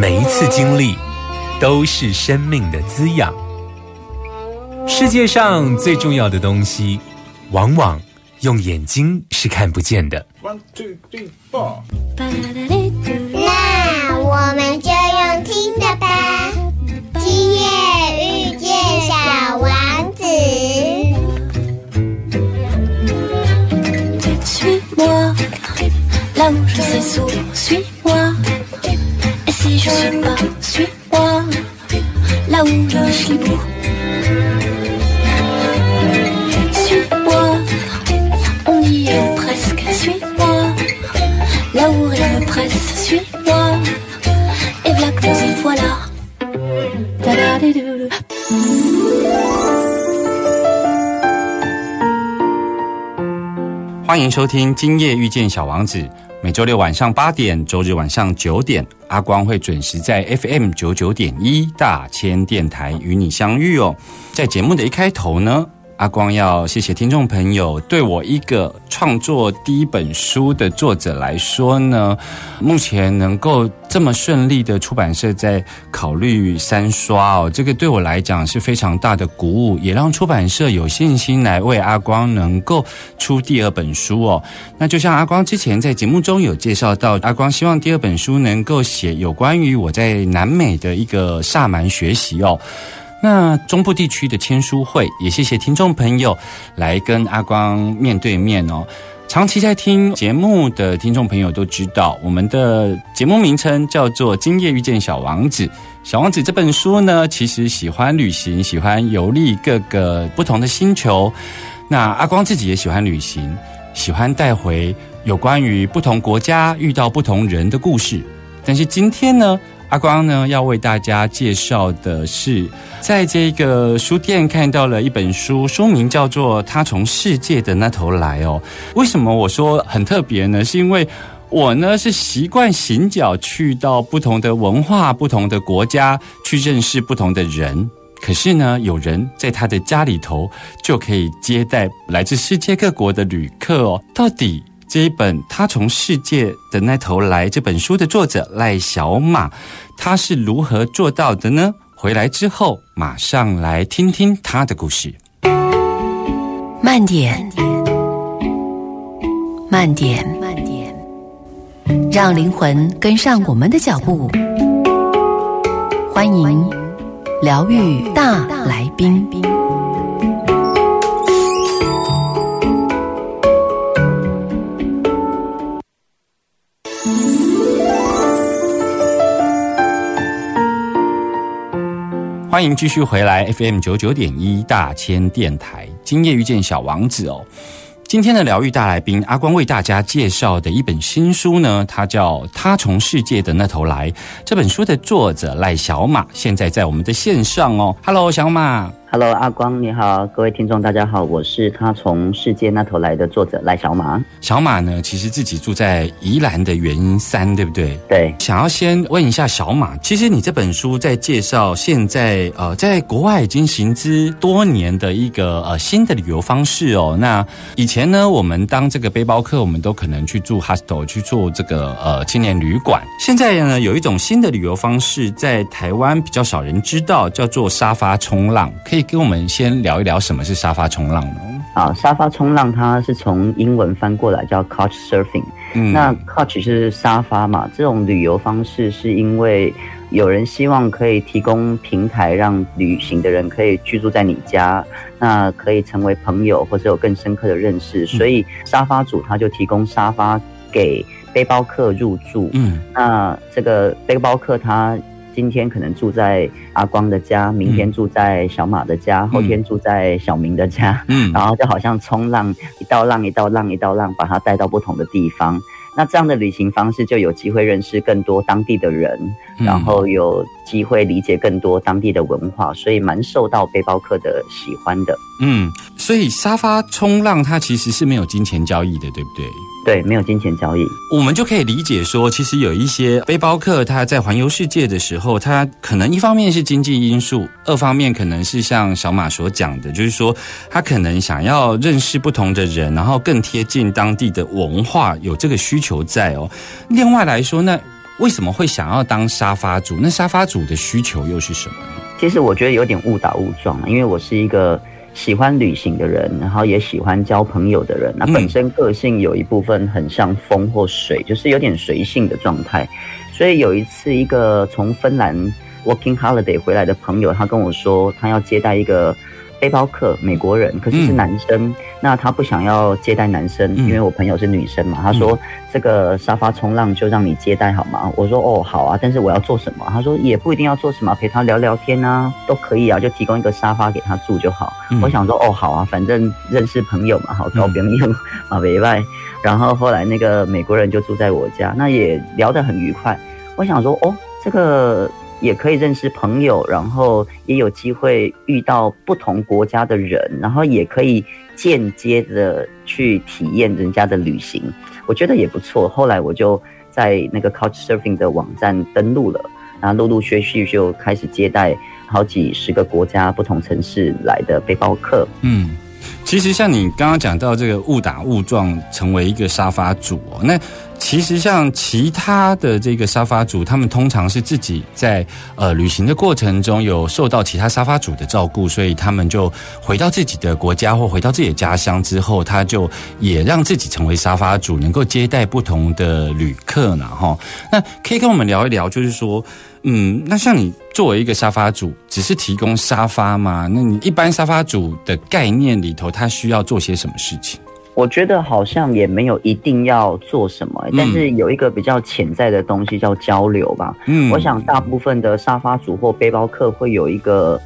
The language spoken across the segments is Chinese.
每一次经历都是生命的滋养。世界上最重要的东西，往往用眼睛是看不见的。One two three four。那我们就用听的吧。今夜收听《今夜遇见小王子》，每周六晚上八点，周日晚上九点，阿光会准时在 FM 九九点一大千电台与你相遇哦。在节目的一开头呢，阿光要谢谢听众朋友对我一个创作第一本书的作者来说呢，目前能够这么顺利的出版社在考虑三刷哦，这个对我来讲是非常大的鼓舞，也让出版社有信心来为阿光能够出第二本书哦。那就像阿光之前在节目中有介绍到，阿光希望第二本书能够写有关于我在南美的一个萨满学习哦。那中部地区的签书会，也谢谢听众朋友来跟阿光面对面哦。长期在听节目的听众朋友都知道，我们的节目名称叫做《今夜遇见小王子》。小王子这本书呢，其实喜欢旅行，喜欢游历各个不同的星球。那阿光自己也喜欢旅行，喜欢带回有关于不同国家遇到不同人的故事。但是今天呢？阿光呢，要为大家介绍的是，在这个书店看到了一本书，书名叫做《他从世界的那头来》哦。为什么我说很特别呢？是因为我呢是习惯行脚去到不同的文化、不同的国家，去认识不同的人。可是呢，有人在他的家里头就可以接待来自世界各国的旅客哦。到底？这一本《他从世界的那头来》这本书的作者赖小马，他是如何做到的呢？回来之后，马上来听听他的故事。慢点，慢点，慢点，让灵魂跟上我们的脚步。欢迎疗愈大来宾。欢迎继续回来 FM 九九点一大千电台，今夜遇见小王子哦。今天的疗愈大来宾阿光为大家介绍的一本新书呢，它叫《他从世界的那头来》。这本书的作者赖小马现在在我们的线上哦。Hello，小马。Hello，阿光你好，各位听众大家好，我是他从世界那头来的作者赖小马。小马呢，其实自己住在宜兰的原因三，对不对？对，想要先问一下小马，其实你这本书在介绍现在呃，在国外已经行之多年的一个呃新的旅游方式哦。那以前呢，我们当这个背包客，我们都可能去住 hostel，去做这个呃青年旅馆。现在呢，有一种新的旅游方式，在台湾比较少人知道，叫做沙发冲浪。可以跟我们先聊一聊什么是沙发冲浪呢？啊，沙发冲浪它是从英文翻过来叫 Couch Surfing。嗯那 Couch 是沙发嘛，这种旅游方式是因为有人希望可以提供平台，让旅行的人可以居住在你家，那可以成为朋友或者有更深刻的认识。所以沙发主他就提供沙发给背包客入住。嗯那这个背包客他今天可能住在阿光的家，明天住在小马的家，后天住在小明的家，嗯。然后就好像冲浪，一道浪一道浪一道浪，把他带到不同的地方。那这样的旅行方式就有机会认识更多当地的人，嗯。然后有机会理解更多当地的文化，所以蛮受到背包客的喜欢的。嗯，所以沙发冲浪它其实是没有金钱交易的，对不对？对，没有金钱交易。我们就可以理解说，其实有一些背包客他在环游世界的时候，他可能一方面是经济因素，二方面可能是像小马所讲的，就是说他可能想要认识不同的人，然后更贴近当地的文化，有这个需求在哦。另外来说，那为什么会想要当沙发主？那沙发主的需求又是什么？其实我觉得有点误打误撞，因为我是一个喜欢旅行的人，然后也喜欢交朋友的人。那嗯本身个性有一部分很像风或水，就是有点随性的状态。所以有一次，一个从芬兰 working holiday 回来的朋友，他跟我说，他要接待一个背包客，美国人，可是是嗯男生。那他不想要接待男生，嗯因为我朋友是女生嘛。他说、这个沙发冲浪就让你接待好吗？我说哦好啊，但是我要做什么？他说也不一定要做什么，陪他聊聊天啊，都可以啊，就提供一个沙发给他住就好。嗯我想说哦好啊，反正认识朋友嘛，好交朋友 啊，没外。然后后来那个美国人就住在我家，那也聊得很愉快。我想说哦，这个也可以认识朋友，然后也有机会遇到不同国家的人，然后也可以间接的去体验人家的旅行，我觉得也不错。后来我就在那个 Couchsurfing 的网站登录了，然后陆陆续续就开始接待好几十个国家、不同城市来的背包客。嗯，其实像你刚刚讲到这个误打误撞成为一个沙发主哦，那其实像其他的这个沙发主，他们通常是自己在呃旅行的过程中有受到其他沙发主的照顾，所以他们就回到自己的国家或回到自己的家乡之后，他就也让自己成为沙发主，能够接待不同的旅客呢哈。那可以跟我们聊一聊，就是说。嗯，那像你作为一个沙发主，只是提供沙发吗？那你一般沙发主的概念里头，他需要做些什么事情？我觉得好像也没有一定要做什么、嗯但是有一个比较潜在的东西叫交流吧。嗯我想大部分的沙发主或背包客会有一个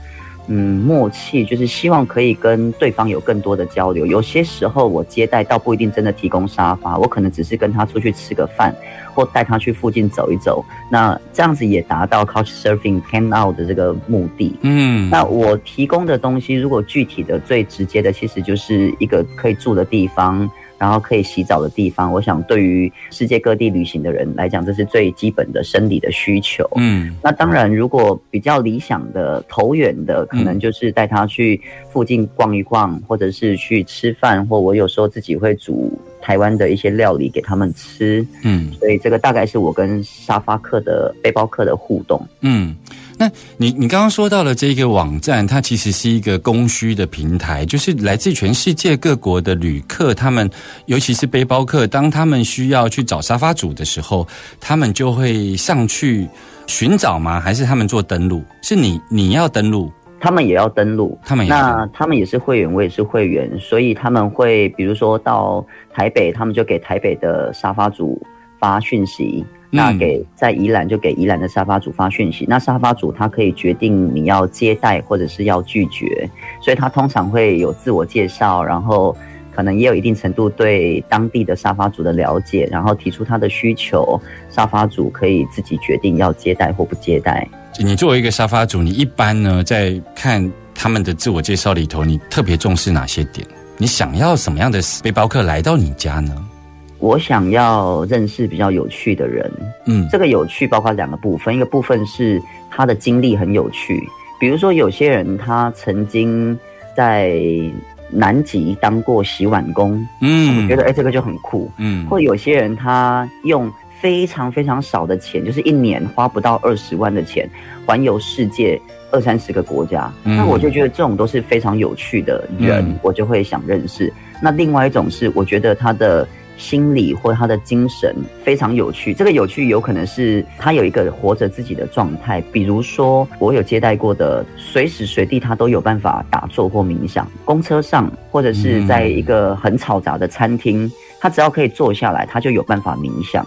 嗯默契，就是希望可以跟对方有更多的交流。有些时候我接待倒不一定真的提供沙发，我可能只是跟他出去吃个饭，或带他去附近走一走。那这样子也达到 Couch Surfing hang out 的这个目的。嗯那我提供的东西，如果具体的、最直接的，其实就是一个可以住的地方，然后可以洗澡的地方。我想，对于世界各地旅行的人来讲，这是最基本的生理的需求。嗯那当然，如果比较理想的、投缘的，可能就是带他去附近逛一逛，或者是去吃饭，或我有时候自己会煮台湾的一些料理给他们吃。嗯所以这个大概是我跟沙发客的背包客的互动。嗯。那你你刚刚说到了这个网站，它其实是一个供需的平台，就是来自全世界各国的旅客，他们尤其是背包客，当他们需要去找沙发主的时候，他们就会上去寻找吗？还是他们做登录？是你你要登录，他们也要登录，他们也那他们也是会员，我也是会员，所以他们会比如说到台北，他们就给台北的沙发主发讯息。那给在宜兰就给宜兰的沙发主发讯息，那沙发主他可以决定你要接待或者是要拒绝，所以他通常会有自我介绍，然后可能也有一定程度对当地的沙发主的了解，然后提出他的需求，沙发主可以自己决定要接待或不接待。你作为一个沙发主，你一般呢在看他们的自我介绍里头，你特别重视哪些点？你想要什么样的背包客来到你家呢？我想要认识比较有趣的人，嗯。这个有趣包括两个部分，一个部分是他的经历很有趣，比如说有些人他曾经在南极当过洗碗工，嗯。我觉得哎、这个就很酷，嗯。或有些人他用非常非常少的钱，就是一年花不到二十万的钱，环游世界二三十个国家。嗯。那我就觉得这种都是非常有趣的人，嗯。我就会想认识。那另外一种是，我觉得他的心理或他的精神非常有趣。这个有趣有可能是他有一个活着自己的状态，比如说我有接待过的，随时随地他都有办法打坐或冥想，公车上或者是在一个很嘈杂的餐厅，他只要可以坐下来，他就有办法冥想。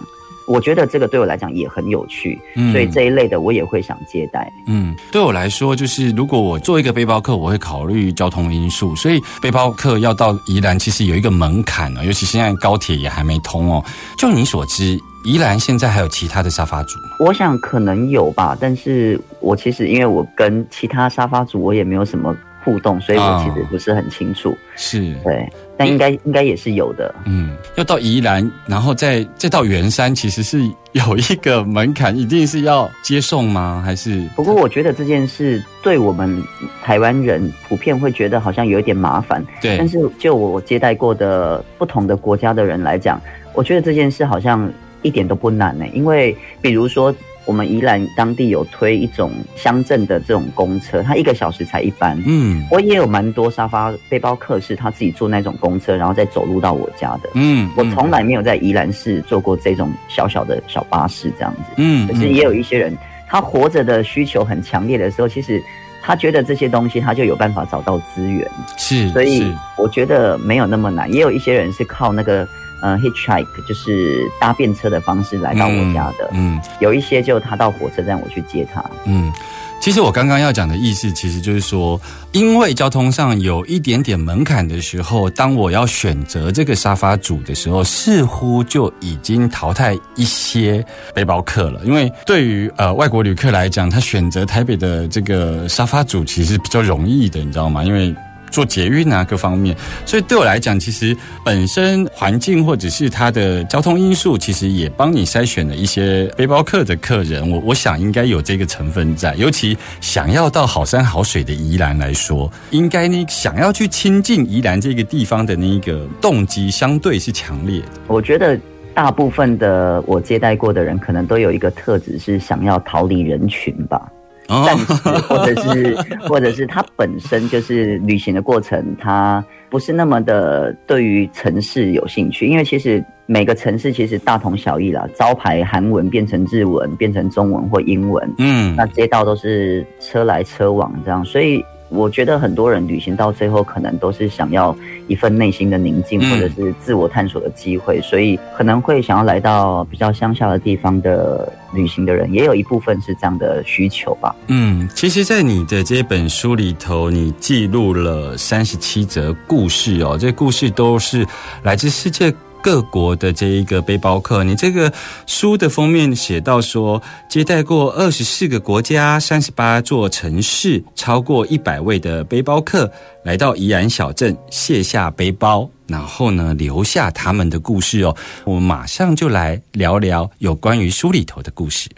我觉得这个对我来讲也很有趣，嗯所以这一类的我也会想接待。嗯，对我来说，就是如果我做一个背包客，我会考虑交通因素，所以背包客要到宜兰，其实有一个门槛哦，尤其现在高铁也还没通哦。就你所知，宜兰现在还有其他的沙发主吗？我想可能有吧，但是我其实因为我跟其他沙发组我也没有什么互动，所以我其实不是很清楚。是，对，但应该应该也是有的。嗯，要到宜兰，然后再再到圆山，其实是有一个门槛，一定是要接送吗？还是？不过我觉得这件事对我们台湾人普遍会觉得好像有一点麻烦，对但是就我接待过的不同的国家的人来讲，我觉得这件事好像一点都不难呢、因为比如说。我们宜兰当地有推一种乡镇的这种公车，它一个小时才一班。嗯我也有蛮多沙发背包客是他自己坐那种公车，然后再走路到我家的。嗯，我从来没有在宜兰市坐过这种小小的小巴士这样子。嗯，可是也有一些人，他活着的需求很强烈的时候，其实他觉得这些东西他就有办法找到资源，是，所以我觉得没有那么难。也有一些人是靠那个呃 hitchhike，就是搭便车的方式来到我家的。嗯有一些就他到火车站，我去接他。嗯。其实我刚刚要讲的意思，其实就是说，因为交通上有一点点门槛的时候，当我要选择这个沙发主的时候，似乎就已经淘汰一些背包客了。因为对于呃外国旅客来讲，他选择台北的这个沙发主其实比较容易的，你知道吗？因为做捷运啊各方面，所以对我来讲，其实本身环境或者是它的交通因素，其实也帮你筛选了一些背包客的客人。我我想应该有这个成分在，尤其想要到好山好水的宜兰来说，应该你想要去亲近宜兰这个地方的那一个动机，相对是强烈的。我觉得大部分的我接待过的人，可能都有一个特质是想要逃离人群吧。哦。暂时，或者是或者是他本身就是旅行的过程，他不是那么的对于城市有兴趣，因为其实每个城市其实大同小异啦，招牌韩文变成日文，变成中文或英文，嗯。那街道都是车来车往这样，所以我觉得很多人旅行到最后，可能都是想要一份内心的宁静，嗯或者是自我探索的机会，所以可能会想要来到比较乡下的地方的旅行的人，也有一部分是这样的需求吧。嗯，其实，在你的这本书里头，你记录了三十七则故事哦，这故事都是来自世界各国的这一个背包客。你这个书的封面写到说，接待过二十四个国家、三十八座城市，超过一百位的背包客来到宜兰小镇卸下背包。然后呢，留下他们的故事哦。我们马上就来聊聊有关于书里头的故事。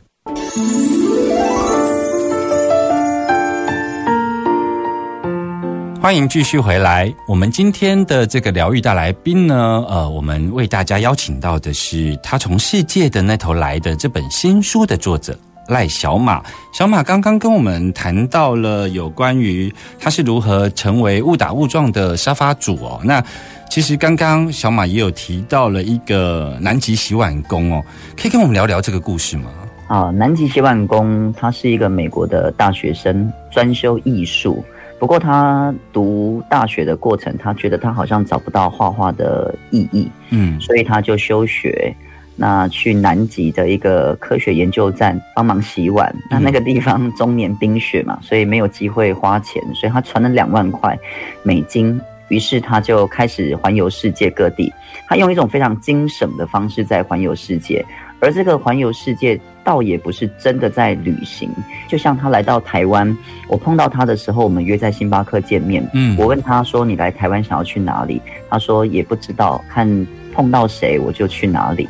欢迎继续回来。我们今天的这个疗愈大来宾呢，呃，我们为大家邀请到的是他从世界的那头来的这本新书的作者赖小马。小马刚刚跟我们谈到了有关于他是如何成为误打误撞的沙发主哦。那其实刚刚小马也有提到了一个南极洗碗工哦，可以跟我们聊聊这个故事吗？啊，南极洗碗工他是一个美国的大学生，专修艺术。不过他读大学的过程，他觉得他好像找不到画画的意义，嗯所以他就休学。那去南极的一个科学研究站帮忙洗碗，那那个地方终年冰雪嘛，所以没有机会花钱，所以他存了两万块美金。于是他就开始环游世界各地，他用一种非常精省的方式在环游世界，而这个环游世界倒也不是真的在旅行。就像他来到台湾，我碰到他的时候，我们约在星巴克见面，嗯我问他说：“你来台湾想要去哪里？”他说：“也不知道，看碰到谁我就去哪里。”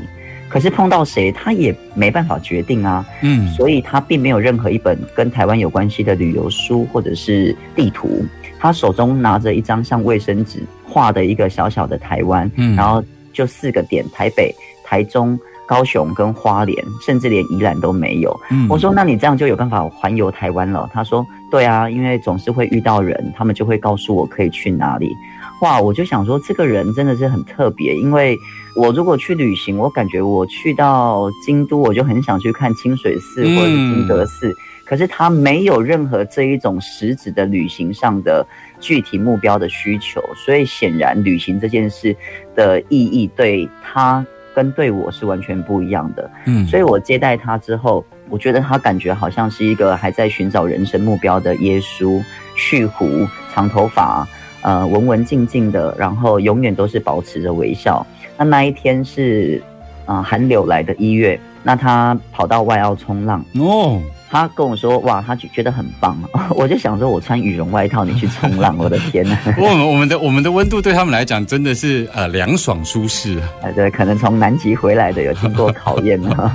可是碰到谁，他也没办法决定啊。嗯所以他并没有任何一本跟台湾有关系的旅游书或者是地图。他手中拿着一张像卫生纸画的一个小小的台湾，嗯然后就四个点：台北、台中、高雄跟花莲，甚至连宜兰都没有。嗯我说：“那你这样就有办法环游台湾了？”他说：“对啊，因为总是会遇到人，他们就会告诉我可以去哪里。”哇，我就想说，这个人真的是很特别。因为我如果去旅行，我感觉我去到京都，我就很想去看清水寺或者是金德寺。可是他没有任何这一种实质的旅行上的具体目标的需求，所以显然旅行这件事的意义对他跟对我是完全不一样的。嗯所以我接待他之后，我觉得他感觉好像是一个还在寻找人生目标的耶稣，蓄胡、长头发，呃，文文静静的，然后永远都是保持着微笑。那那一天是，呃，寒流来的一月，那他跑到外澳冲浪，哦，他跟我说，哇，他觉觉得很棒。我就想说，我穿羽绒外套，你去冲浪，我的天呐！我们我们的我们的温度对他们来讲真的是呃凉爽舒适啊。哎，对，可能从南极回来的有经过考验了。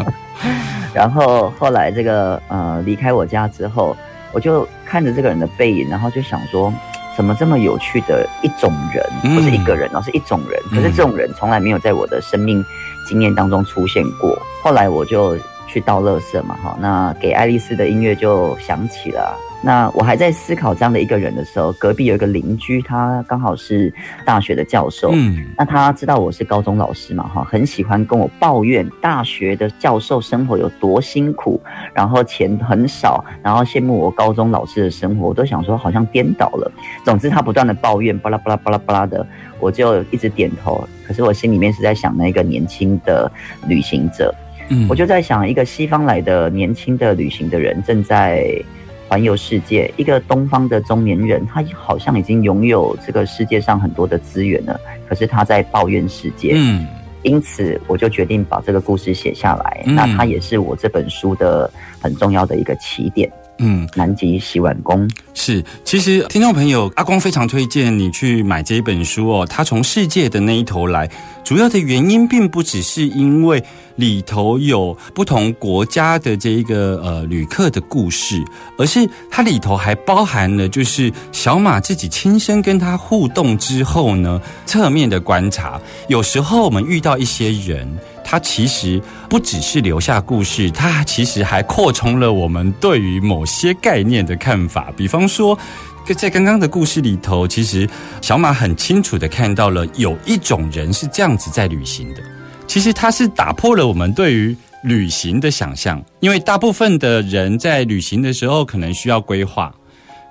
然后后来这个呃离开我家之后，我就看着这个人的背影，然后就想说，怎么这么有趣的一种人，嗯不是一个人哦，是一种人。可是这种人从来没有在我的生命经验当中出现过。后来我就去倒垃圾嘛，哈，那给爱丽丝的音乐就响起了。那我还在思考这样的一个人的时候，隔壁有一个邻居，他刚好是大学的教授，嗯那他知道我是高中老师嘛，哈，很喜欢跟我抱怨大学的教授生活有多辛苦，然后钱很少，然后羡慕我高中老师的生活，我都想说好像颠倒了。总之，他不断的抱怨，巴拉巴拉巴拉巴拉的，我就一直点头。可是我心里面是在想那个年轻的旅行者，嗯我就在想，一个西方来的年轻的旅行的人正在环游世界，一个东方的中年人，他好像已经拥有这个世界上很多的资源了，可是他在抱怨世界。嗯因此，我就决定把这个故事写下来。嗯那它也是我这本书的很重要的一个起点。嗯，南极洗碗工，是，其实听众朋友，阿光非常推荐你去买这一本书哦。他从世界的那一头来，主要的原因并不只是因为里头有不同国家的这一个呃旅客的故事，而是它里头还包含了就是小马自己亲身跟他互动之后呢，侧面的观察。有时候我们遇到一些人。它其实不只是留下故事，它其实还扩充了我们对于某些概念的看法。比方说，在刚刚的故事里头，其实小马很清楚的看到了有一种人是这样子在旅行的。其实他是打破了我们对于旅行的想象，因为大部分的人在旅行的时候可能需要规划。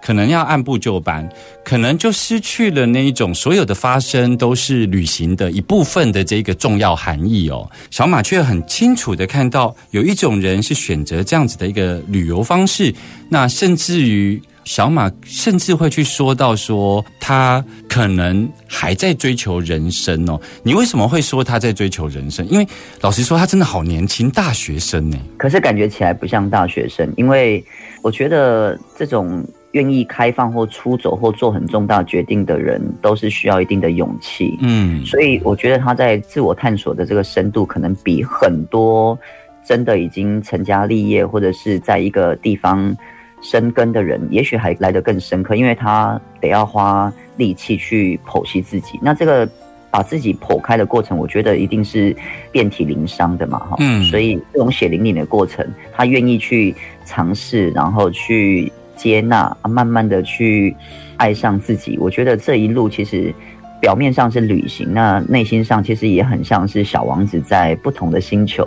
可能要按部就班，可能就失去了那一种所有的发生都是旅行的一部分的这个重要含义哦。小马却很清楚的看到，有一种人是选择这样子的一个旅游方式，那甚至于小马甚至会去说到说，他可能还在追求人生哦。你为什么会说他在追求人生？因为老实说，他真的好年轻，大学生呢。可是感觉起来不像大学生，因为我觉得这种。愿意开放或出走或做很重大决定的人，都是需要一定的勇气。嗯，所以我觉得他在自我探索的这个深度，可能比很多真的已经成家立业或者是在一个地方生根的人，也许还来得更深刻，因为他得要花力气去剖析自己。那这个把自己剖开的过程，我觉得一定是遍体鳞伤的嘛，哈。嗯，所以这种血淋淋的过程，他愿意去尝试，然后去。接纳，慢慢的去爱上自己。我觉得这一路其实表面上是旅行，那内心上其实也很像是小王子在不同的星球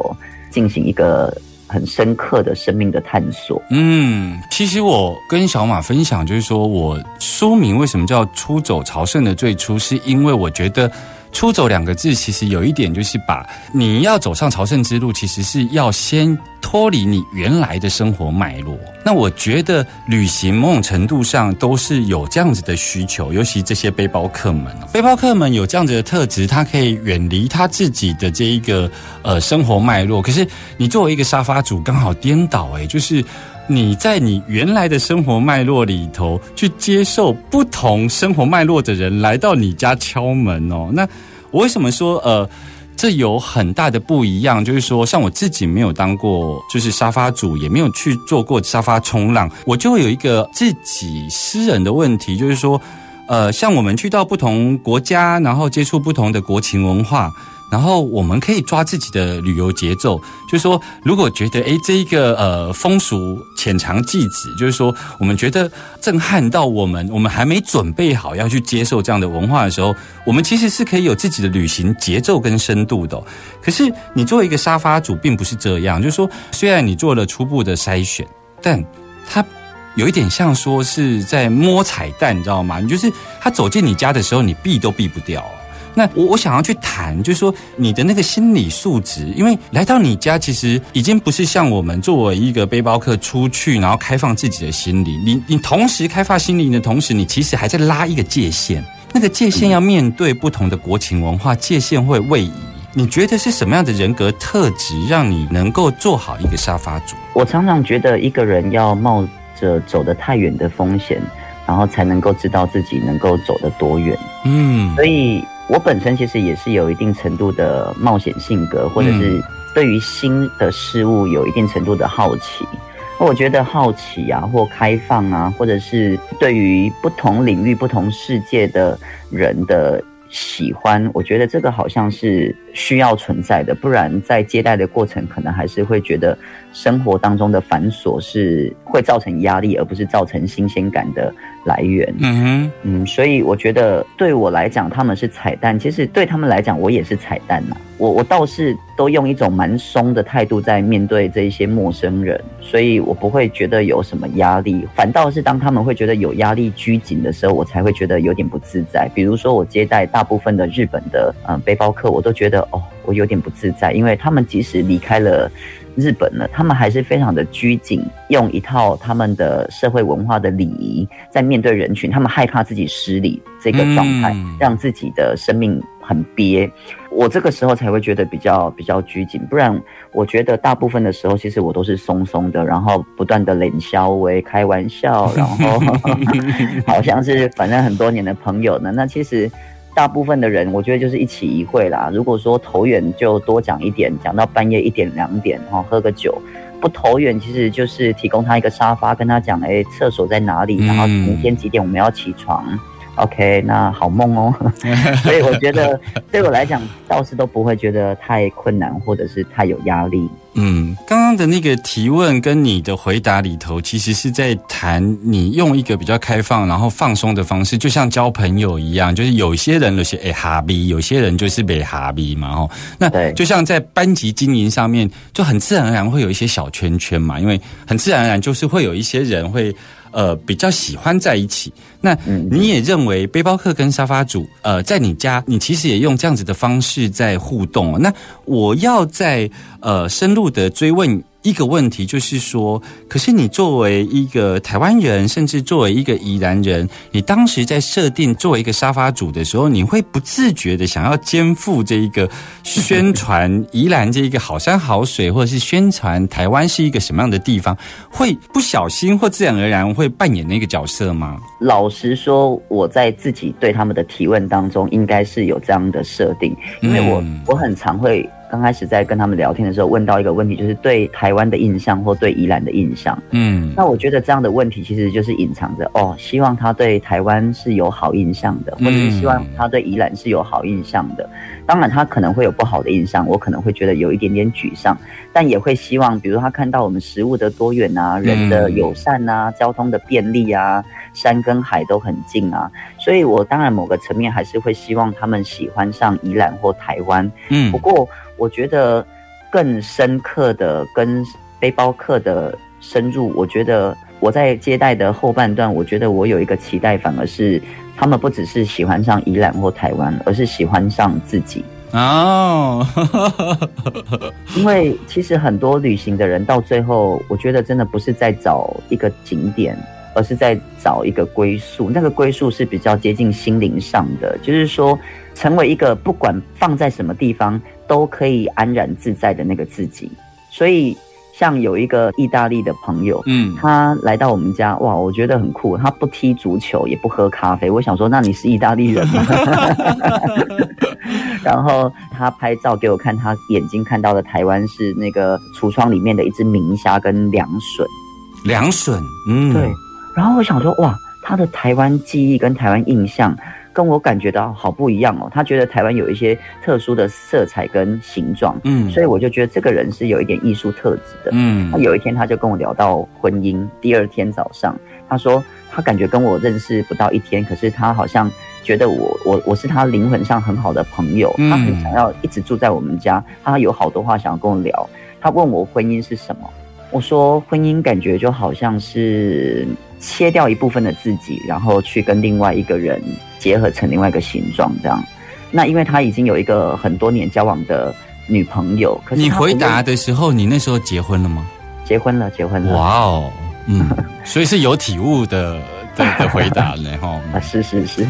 进行一个很深刻的生命的探索。嗯，其实我跟小马分享，就是说我书名为什么叫《出走朝圣的最初》，是因为我觉得。出走两个字，其实有一点就是把你要走上朝圣之路，其实是要先脱离你原来的生活脉络。那我觉得旅行某种程度上都是有这样子的需求，尤其这些背包客们，背包客们有这样子的特质，他可以远离他自己的这一个呃生活脉络。可是你作为一个沙发主，刚好颠倒，诶，就是。你在你原来的生活脉络里头，去接受不同生活脉络的人来到你家敲门哦。那我为什么说呃，这有很大的不一样？就是说，像我自己没有当过就是沙发主，也没有去做过沙发冲浪，我就会有一个自己私人的问题，就是说，呃，像我们去到不同国家，然后接触不同的国情文化。然后我们可以抓自己的旅游节奏，就是说，如果觉得诶这一个呃风俗浅尝即止，就是说我们觉得震撼到我们，我们还没准备好要去接受这样的文化的时候，我们其实是可以有自己的旅行节奏跟深度的、可是你作为一个沙发主，并不是这样，就是说，虽然你做了初步的筛选，但它有一点像说是在摸彩蛋，你知道吗？你就是他走进你家的时候，你避都避不掉。那我我想要去谈，就是说你的那个心理素质，因为来到你家，其实已经不是像我们作为一个背包客出去，然后开放自己的心灵。你你同时开发心灵的同时，你其实还在拉一个界限，那个界限要面对不同的国情文化，界限会位移。你觉得是什么样的人格特质，让你能够做好一个沙发主？我常常觉得一个人要冒着走得太远的风险，然后才能够知道自己能够走得多远。嗯所以我本身其实也是有一定程度的冒险性格，或者是对于新的事物有一定程度的好奇。那我觉得好奇啊，或开放啊，或者是对于不同领域、不同世界的人的喜欢，我觉得这个好像是需要存在的，不然在接待的过程，可能还是会觉得生活当中的繁琐是会造成压力，而不是造成新鲜感的来源。嗯嗯，所以我觉得对我来讲，他们是彩蛋，其实对他们来讲，我也是彩蛋呐、我我倒是都用一种蛮松的态度在面对这一些陌生人，所以我不会觉得有什么压力，反倒是当他们会觉得有压力、拘谨的时候，我才会觉得有点不自在。比如说，我接待大部分的日本的嗯、呃背包客，我都觉得哦，我有点不自在，因为他们即使离开了。日本呢，他们还是非常的拘谨，用一套他们的社会文化的礼仪，在面对人群，他们害怕自己失礼这个状态，嗯让自己的生命很憋。我这个时候才会觉得比较比较拘谨，不然我觉得大部分的时候，其实我都是松松的，然后不断的冷笑为开玩笑，然后 好像是反正很多年的朋友呢。那其实大部分的人，我觉得就是一起一会啦。如果说投缘，就多讲一点，讲到半夜一点两点，哈，喝个酒。不投缘，其实就是提供他一个沙发，跟他讲，哎，厕所在哪里，然后明天几点我们要起床。OK，那好梦哦。所以我觉得对我来讲，倒是都不会觉得太困难，或者是太有压力。嗯，刚刚的那个提问跟你的回答里头，其实是在谈你用一个比较开放然后放松的方式，就像交朋友一样，就是有些人有些诶哈逼，有些人就是被哈逼嘛吼。那就像在班级经营上面，就很自然而然会有一些小圈圈嘛，因为很自然而然就是会有一些人会。呃，比较喜欢在一起。那嗯你也认为背包客跟沙发主，呃，在你家，你其实也用这样子的方式在互动哦。那我要在呃深入的追问一个问题，就是说，可是你作为一个台湾人，甚至作为一个宜兰人，你当时在设定作为一个沙发主的时候，你会不自觉的想要肩负这一个宣传宜兰这一个好山好水，或者是宣传台湾是一个什么样的地方，会不小心或自然而然会扮演那个角色吗？老实说，我在自己对他们的提问当中，应该是有这样的设定，因为我、嗯我很常会刚开始在跟他们聊天的时候问到一个问题，就是对台湾的印象或对宜兰的印象。嗯那我觉得这样的问题其实就是隐藏着哦，希望他对台湾是有好印象的，或者是希望他对宜兰是有好印象的。当然，他可能会有不好的印象，我可能会觉得有一点点沮丧，但也会希望，比如他看到我们食物的多元啊，人的友善啊，交通的便利啊，山跟海都很近啊，所以我当然某个层面还是会希望他们喜欢上宜兰或台湾。嗯不过我觉得更深刻的跟背包客的深入，我觉得我在接待的后半段，我觉得我有一个期待，反而是他们不只是喜欢上宜兰或台湾，而是喜欢上自己。哦，因为其实很多旅行的人到最后，我觉得真的不是在找一个景点，而是在找一个归宿。那个归宿是比较接近心灵上的，就是说，成为一个不管放在什么地方都可以安然自在的那个自己。所以，像有一个意大利的朋友，嗯他来到我们家，哇，我觉得很酷。他不踢足球，也不喝咖啡。我想说，那你是意大利人吗？然后他拍照给我看，他眼睛看到的台湾是那个橱窗里面的一只明虾跟凉笋。凉笋，嗯，对，然后我想说，哇，他的台湾记忆跟台湾印象跟我感觉到好不一样哦。他觉得台湾有一些特殊的色彩跟形状，嗯所以我就觉得这个人是有一点艺术特质的。嗯那有一天他就跟我聊到婚姻，第二天早上他说他感觉跟我认识不到一天，可是他好像觉得我我我是他灵魂上很好的朋友，嗯他很想要一直住在我们家，他有好多话想要跟我聊。他问我婚姻是什么，我说婚姻感觉就好像是切掉一部分的自己，然后去跟另外一个人结合成另外一个形状这样。那因为他已经有一个很多年交往的女朋友，可是你回答的时候，你那时候结婚了吗？结婚了，结婚了。哇哦，嗯，所以是有体悟的的的回答呢，哈。啊，是是是，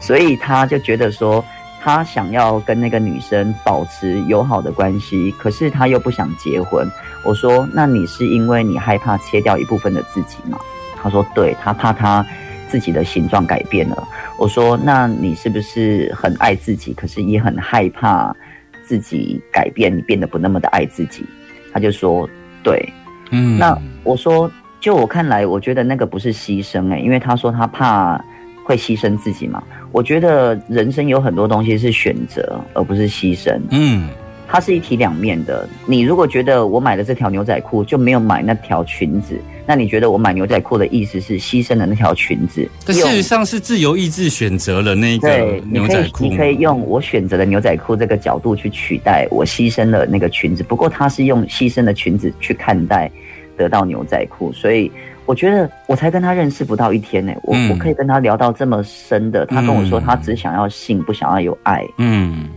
所以他就觉得说，他想要跟那个女生保持友好的关系，可是他又不想结婚。我说，那你是因为你害怕切掉一部分的自己吗？他说，对，他怕他自己的形状改变了。我说，那你是不是很爱自己，可是也很害怕自己改变，你变得不那么的爱自己？他就说，对，嗯那我说，就我看来，我觉得那个不是牺牲哎、因为他说他怕会牺牲自己嘛。我觉得人生有很多东西是选择，而不是牺牲。嗯它是一体两面的。你如果觉得我买了这条牛仔裤就没有买那条裙子，那你觉得我买牛仔裤的意思是牺牲了那条裙子？但事实上是自由意志选择了那个对，你可以牛仔裤，你可以用我选择的牛仔裤这个角度去取代我牺牲了那个裙子。不过他是用牺牲的裙子去看待得到牛仔裤，所以我觉得我才跟他认识不到一天呢、我、嗯我可以跟他聊到这么深的。他跟我说嗯他只想要性，不想要有爱。嗯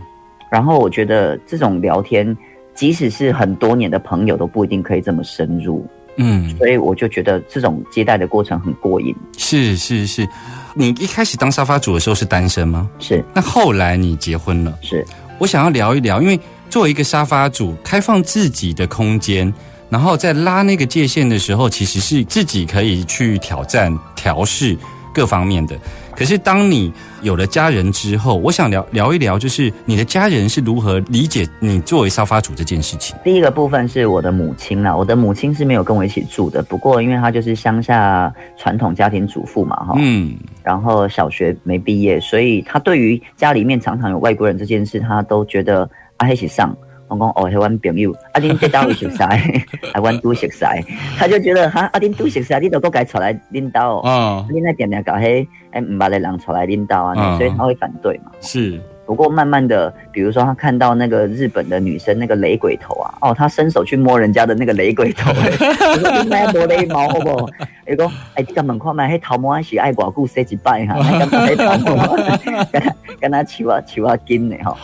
然后我觉得这种聊天，即使是很多年的朋友都不一定可以这么深入，嗯，所以我就觉得这种接待的过程很过瘾。是是是。你一开始当沙发主的时候是单身吗？是那后来你结婚了，是，我想要聊一聊，因为作为一个沙发主，开放自己的空间，然后在拉那个界限的时候，其实是自己可以去挑战、调试各方面的。可是当你有了家人之后，我想聊聊一聊，就是你的家人是如何理解你作为沙发主这件事情。第一个部分是我的母亲啦，我的母亲是没有跟我一起住的，不过因为她就是乡下传统家庭主妇嘛，哈、嗯然后小学没毕业，所以她对于家里面常常有外国人这件事，她都觉得啊，一起上。我讲哦，迄阮朋友，啊，恁这单位 熟悉，啊，阮拄熟悉，她就觉得哈，啊，恁拄熟悉，你都搁该出来领导哦，啊，恁那点点搞迄哎唔捌的人出来领导啊，嗯所以他会反对嘛。是不过慢慢的，比如说他看到那个日本的女生那个雷鬼头啊，哦，他伸手去摸人家的那个雷鬼头、欸，我说你买摸雷毛好不好？伊讲，哎，你甲问看卖，迄头毛是爱偌久洗一摆哈，那感觉迄头毛，跟他跟他手啊手啊紧的哈。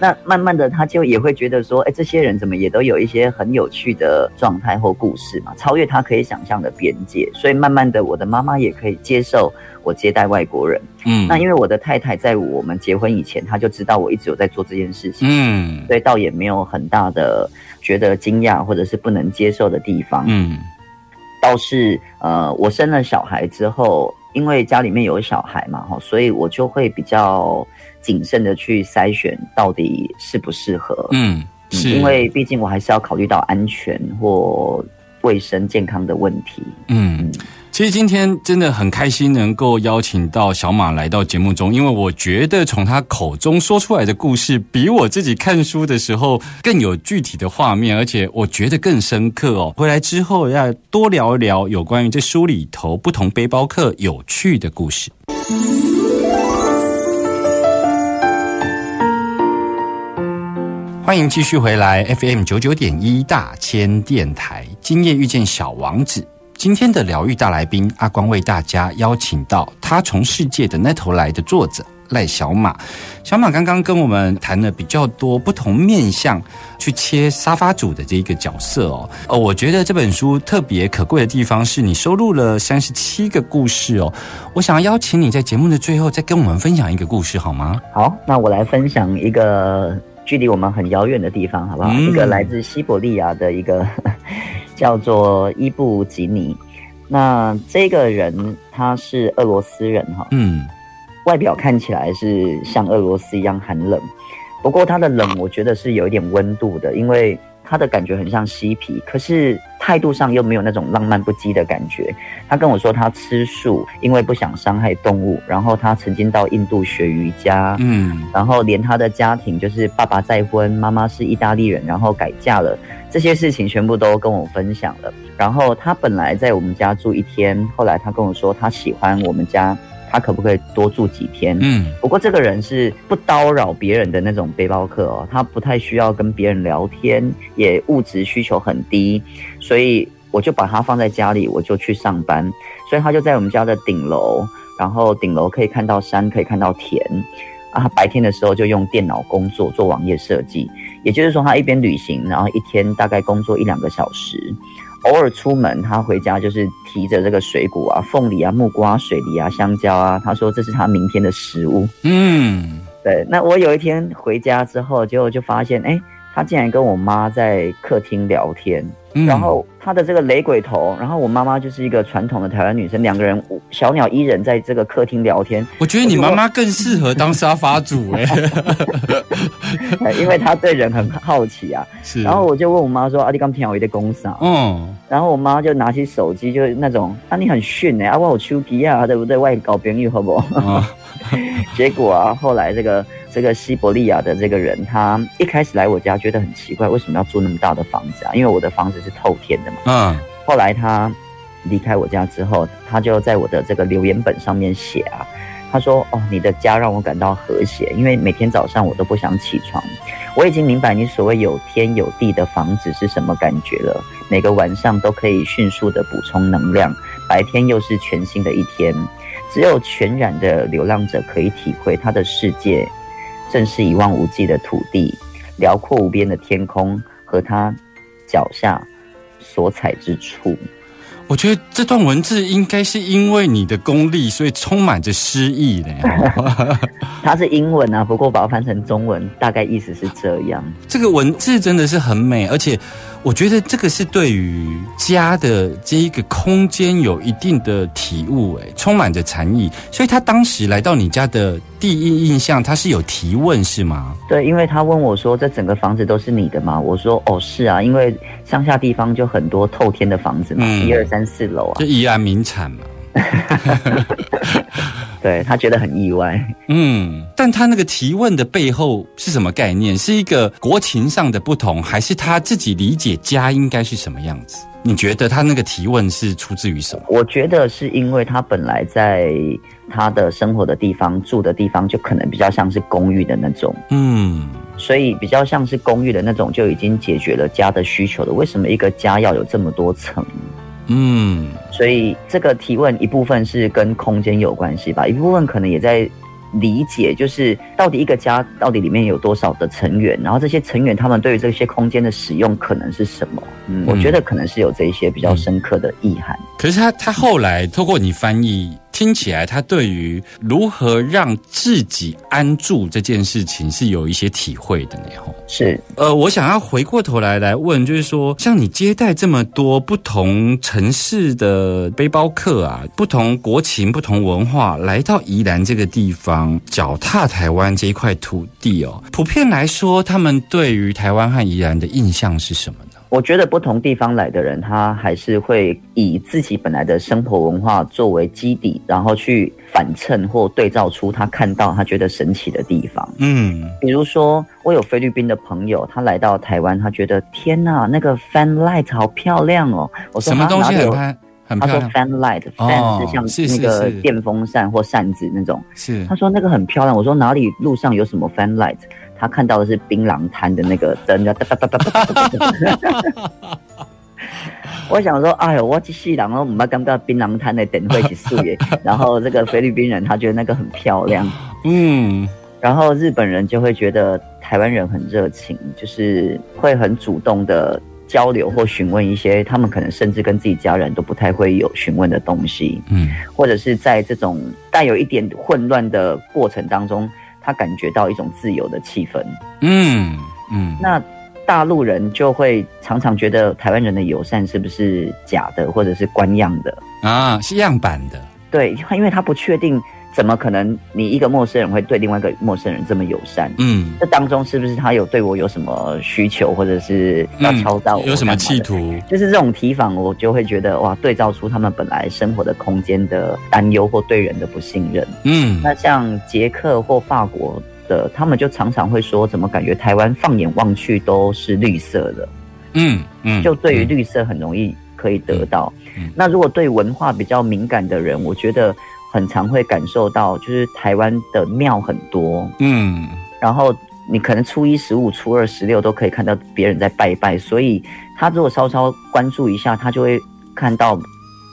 那慢慢的，他就也会觉得说，哎，这些人怎么也都有一些很有趣的状态或故事嘛，超越他可以想象的边界。所以慢慢的，我的妈妈也可以接受我接待外国人。嗯那因为我的太太在我们结婚以前，她就知道我一直有在做这件事情，嗯所以倒也没有很大的觉得惊讶或者是不能接受的地方。嗯倒是呃，我生了小孩之后，因为家里面有小孩嘛，哈，所以我就会比较谨慎的去筛选到底适不适合。嗯，嗯是因为毕竟我还是要考虑到安全或卫生健康的问题。嗯，其实今天真的很开心能够邀请到小马来到节目中，因为我觉得从他口中说出来的故事，比我自己看书的时候更有具体的画面，而且我觉得更深刻哦。回来之后要多聊一聊有关于这书里头不同背包客有趣的故事。欢迎继续回来 FM 九九点一大千电台，今夜遇见小王子。今天的疗愈大来宾阿光为大家邀请到他从世界的那头来的作者赖小马。小马刚刚跟我们谈了比较多不同面向去切沙发主的这一个角色哦。呃，我觉得这本书特别可贵的地方是你收录了三十七个故事哦。我想要邀请你在节目的最后再跟我们分享一个故事好吗？好，那我来分享一个距离我们很遥远的地方，好不好？嗯一个来自西伯利亚的一个 叫做伊布吉尼。那这个人他是俄罗斯人哈，嗯外表看起来是像俄罗斯一样寒冷，不过他的冷我觉得是有一点温度的，因为他的感觉很像嬉皮，可是态度上又没有那种浪漫不羁的感觉。他跟我说他吃素，因为不想伤害动物。然后他曾经到印度学瑜伽，嗯然后连他的家庭就是爸爸再婚，妈妈是意大利人，然后改嫁了，这些事情全部都跟我分享了。然后他本来在我们家住一天，后来他跟我说他喜欢我们家，他可不可以多住几天？嗯不过这个人是不叨扰别人的那种背包客哦，他不太需要跟别人聊天，也物质需求很低，所以我就把他放在家里，我就去上班，所以他就在我们家的顶楼，然后顶楼可以看到山，可以看到田。啊，他白天的时候就用电脑工作，做网页设计，也就是说，他一边旅行，然后一天大概工作一两个小时，偶尔出门，他回家就是提着这个水果啊，凤梨啊、木瓜、水梨啊、香蕉啊，他说这是他明天的食物。嗯，对，那我有一天回家之后，结果就发现，哎，他竟然跟我妈在客厅聊天，嗯然后他的这个雷鬼头，然后我妈妈就是一个传统的台湾女生，两个人小鸟依人在这个客厅聊天，我觉得你妈妈更适合当沙发主哎、呃 因为她对人很好奇啊。是，然后我就问我妈说：“啊，你刚听我的公司啊？”嗯然后我妈就拿起手机，就是那种啊，你很逊哎、啊，我有手机啊，对不对？我也搞朋友好不好？啊 结果啊，后来这个这个西伯利亚的这个人，他一开始来我家觉得很奇怪，为什么要住那么大的房子啊？因为我的房子是透天的嘛。嗯后来他离开我家之后，他就在我的这个留言本上面写啊，他说：“哦，你的家让我感到和谐，因为每天早上我都不想起床。我已经明白你所谓有天有地的房子是什么感觉了。每个晚上都可以迅速的补充能量，白天又是全新的一天。只有全然的流浪者可以体会他的世界，正是一望无际的土地、辽阔无边的天空和他脚下所踩之处。我觉得这段文字应该是因为你的功力，所以充满着诗意呢。它是英文啊，不过把它翻成中文，大概意思是这样。这个文字真的是很美，而且我觉得这个是对于家的这一个空间有一定的体悟，哎，充满着禅意。所以他当时来到你家的第一印象，他是有提问是吗？对，因为他问我说：“这整个房子都是你的吗？”我说：“哦，是啊，因为乡下地方就很多透天的房子嘛，嗯一二三四楼啊就。宜安名产嘛。” 对他觉得很意外。嗯，但他那个提问的背后是什么概念？是一个国情上的不同，还是他自己理解家应该是什么样子？你觉得他那个提问是出自于什么？我觉得是因为他本来在他的生活的地方、住的地方，就可能比较像是公寓的那种，嗯所以比较像是公寓的那种，就已经解决了家的需求了。为什么一个家要有这么多层？嗯所以这个提问一部分是跟空间有关系吧，一部分可能也在理解，就是到底一个家到底里面有多少的成员，然后这些成员他们对于这些空间的使用可能是什么？嗯，我觉得可能是有这一些比较深刻的意涵。可是他他后来透过你翻译，听起来他对于如何让自己安住这件事情是有一些体会的呢。吼，是呃，我想要回过头来来问，就是说，像你接待这么多不同城市的背包客啊，不同国情、不同文化，来到宜兰这个地方，脚踏台湾这一块土地哦，普遍来说，他们对于台湾和宜兰的印象是什么呢？我觉得不同地方来的人，他还是会以自己本来的生活文化作为基底，然后去反衬或对照出他看到他觉得神奇的地方。嗯比如说，我有菲律宾的朋友，他来到台湾，他觉得天呐，那个 fan light 好漂亮哦。我说什么东西哈哪里有很拍很他说？fan light，fan、哦是像那个是电风扇或扇子那种。是他说那个很漂亮。我说哪里路上有什么 fan light？他看到的是槟榔摊的那个灯，哒哒哒哒哒哒。我想说，哎呦，我去细哦，我们刚到槟榔摊的等会起素颜，然后这个菲律宾人他觉得那个很漂亮，嗯，然后日本人就会觉得台湾人很热情，就是会很主动的交流或询问一些他们可能甚至跟自己家人都不太会有询问的东西，嗯，或者是在这种带有一点混乱的过程当中。他感觉到一种自由的气氛。嗯嗯，那大陆人就会常常觉得台湾人的友善是不是假的，或者是官样的？啊是样板的，对，因为他不确定怎么可能你一个陌生人会对另外一个陌生人这么友善？嗯，这当中是不是他有对我有什么需求，或者是要敲诈我、有什么企？图？就是这种提防，我就会觉得哇，对照出他们本来生活的空间的担忧或对人的不信任。嗯那像捷克或法国的，他们就常常会说，怎么感觉台湾放眼望去都是绿色的，嗯嗯，就对于绿色很容易可以得到。嗯那如果对文化比较敏感的人，我觉得很常会感受到，就是台湾的庙很多，嗯。然后你可能初一十五、初二十六都可以看到别人在拜拜，所以他如果稍稍关注一下，他就会看到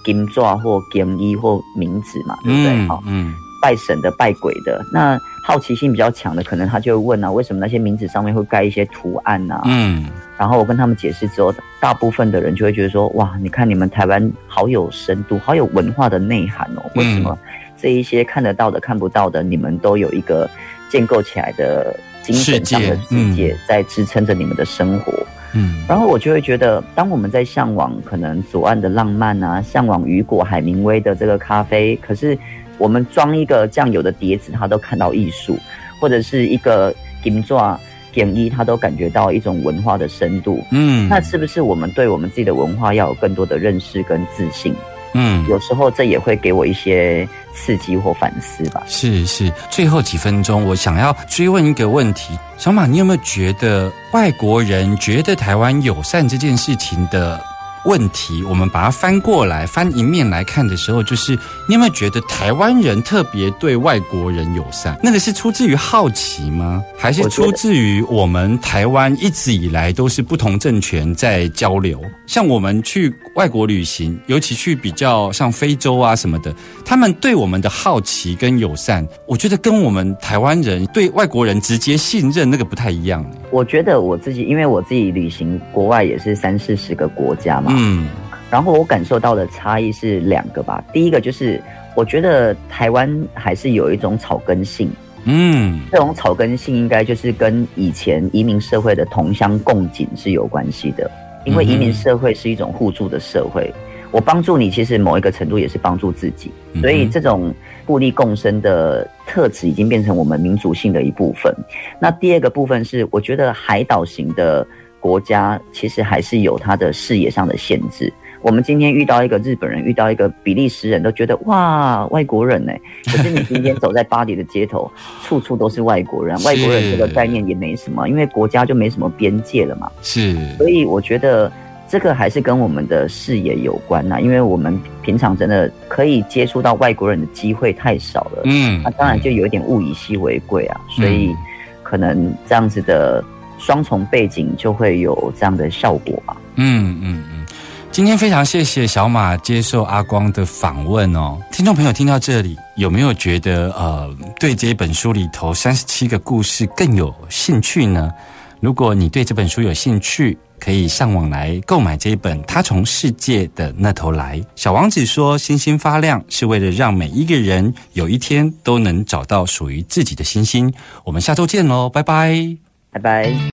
金爪或金衣或名字嘛，对不对？好、嗯。拜神的、拜鬼的，那好奇心比较强的，可能他就会问啊，为什么那些名字上面会盖一些图案啊？嗯然后我跟他们解释之后，大部分的人就会觉得说，哇，你看你们台湾好有深度，好有文化的内涵哦，为什么这一些看得到的、看不到的，你们都有一个建构起来的精神上的世界在支撑着你们的生活？嗯。然后我就会觉得，当我们在向往可能左岸的浪漫啊，向往雨果、海明威的这个咖啡，可是我们装一个酱油的碟子，它都看到艺术，或者是一个金爪、点一，他都感觉到一种文化的深度。嗯，那是不是我们对我们自己的文化要有更多的认识跟自信？嗯有时候这也会给我一些刺激或反思吧。是是，最后几分钟，我想要追问一个问题：小马，你有没有觉得外国人觉得台湾友善这件事情的问题，我们把它翻过来，翻一面来看的时候，就是你有没有觉得台湾人特别对外国人友善？那个是出自于好奇吗？还是出自于我们台湾一直以来都是不同政权在交流？像我们去外国旅行，尤其去比较像非洲啊什么的，他们对我们的好奇跟友善，我觉得跟我们台湾人对外国人直接信任那个不太一样。我觉得我自己，因为我自己旅行国外也是三四十个国家嘛，嗯然后我感受到的差异是两个吧。第一个就是，我觉得台湾还是有一种草根性，嗯这种草根性应该就是跟以前移民社会的同乡共景是有关系的，因为移民社会是一种互助的社会。我帮助你，其实某一个程度也是帮助自己，嗯所以这种互利共生的特质已经变成我们民族性的一部分。那第二个部分是，我觉得海岛型的国家其实还是有它的视野上的限制。我们今天遇到一个日本人，遇到一个比利时人，都觉得哇，外国人呢。可是你今天走在巴黎的街头，处处都是外国人。外国人这个概念也没什么，因为国家就没什么边界了嘛。是所以我觉得这个还是跟我们的视野有关呐、因为我们平常真的可以接触到外国人的机会太少了。嗯那当然就有一点物以稀为贵啊，所以可能这样子的双重背景就会有这样的效果吧。嗯嗯嗯。今天非常谢谢小马接受阿光的访问哦，听众朋友听到这里有没有觉得呃对这一本书里头三十七个故事更有兴趣呢？如果你对这本书有兴趣，可以上网来购买这一本《他从世界的那头来》。小王子说：“星星发亮是为了让每一个人有一天都能找到属于自己的星星。”我们下周见喽，拜拜。拜拜。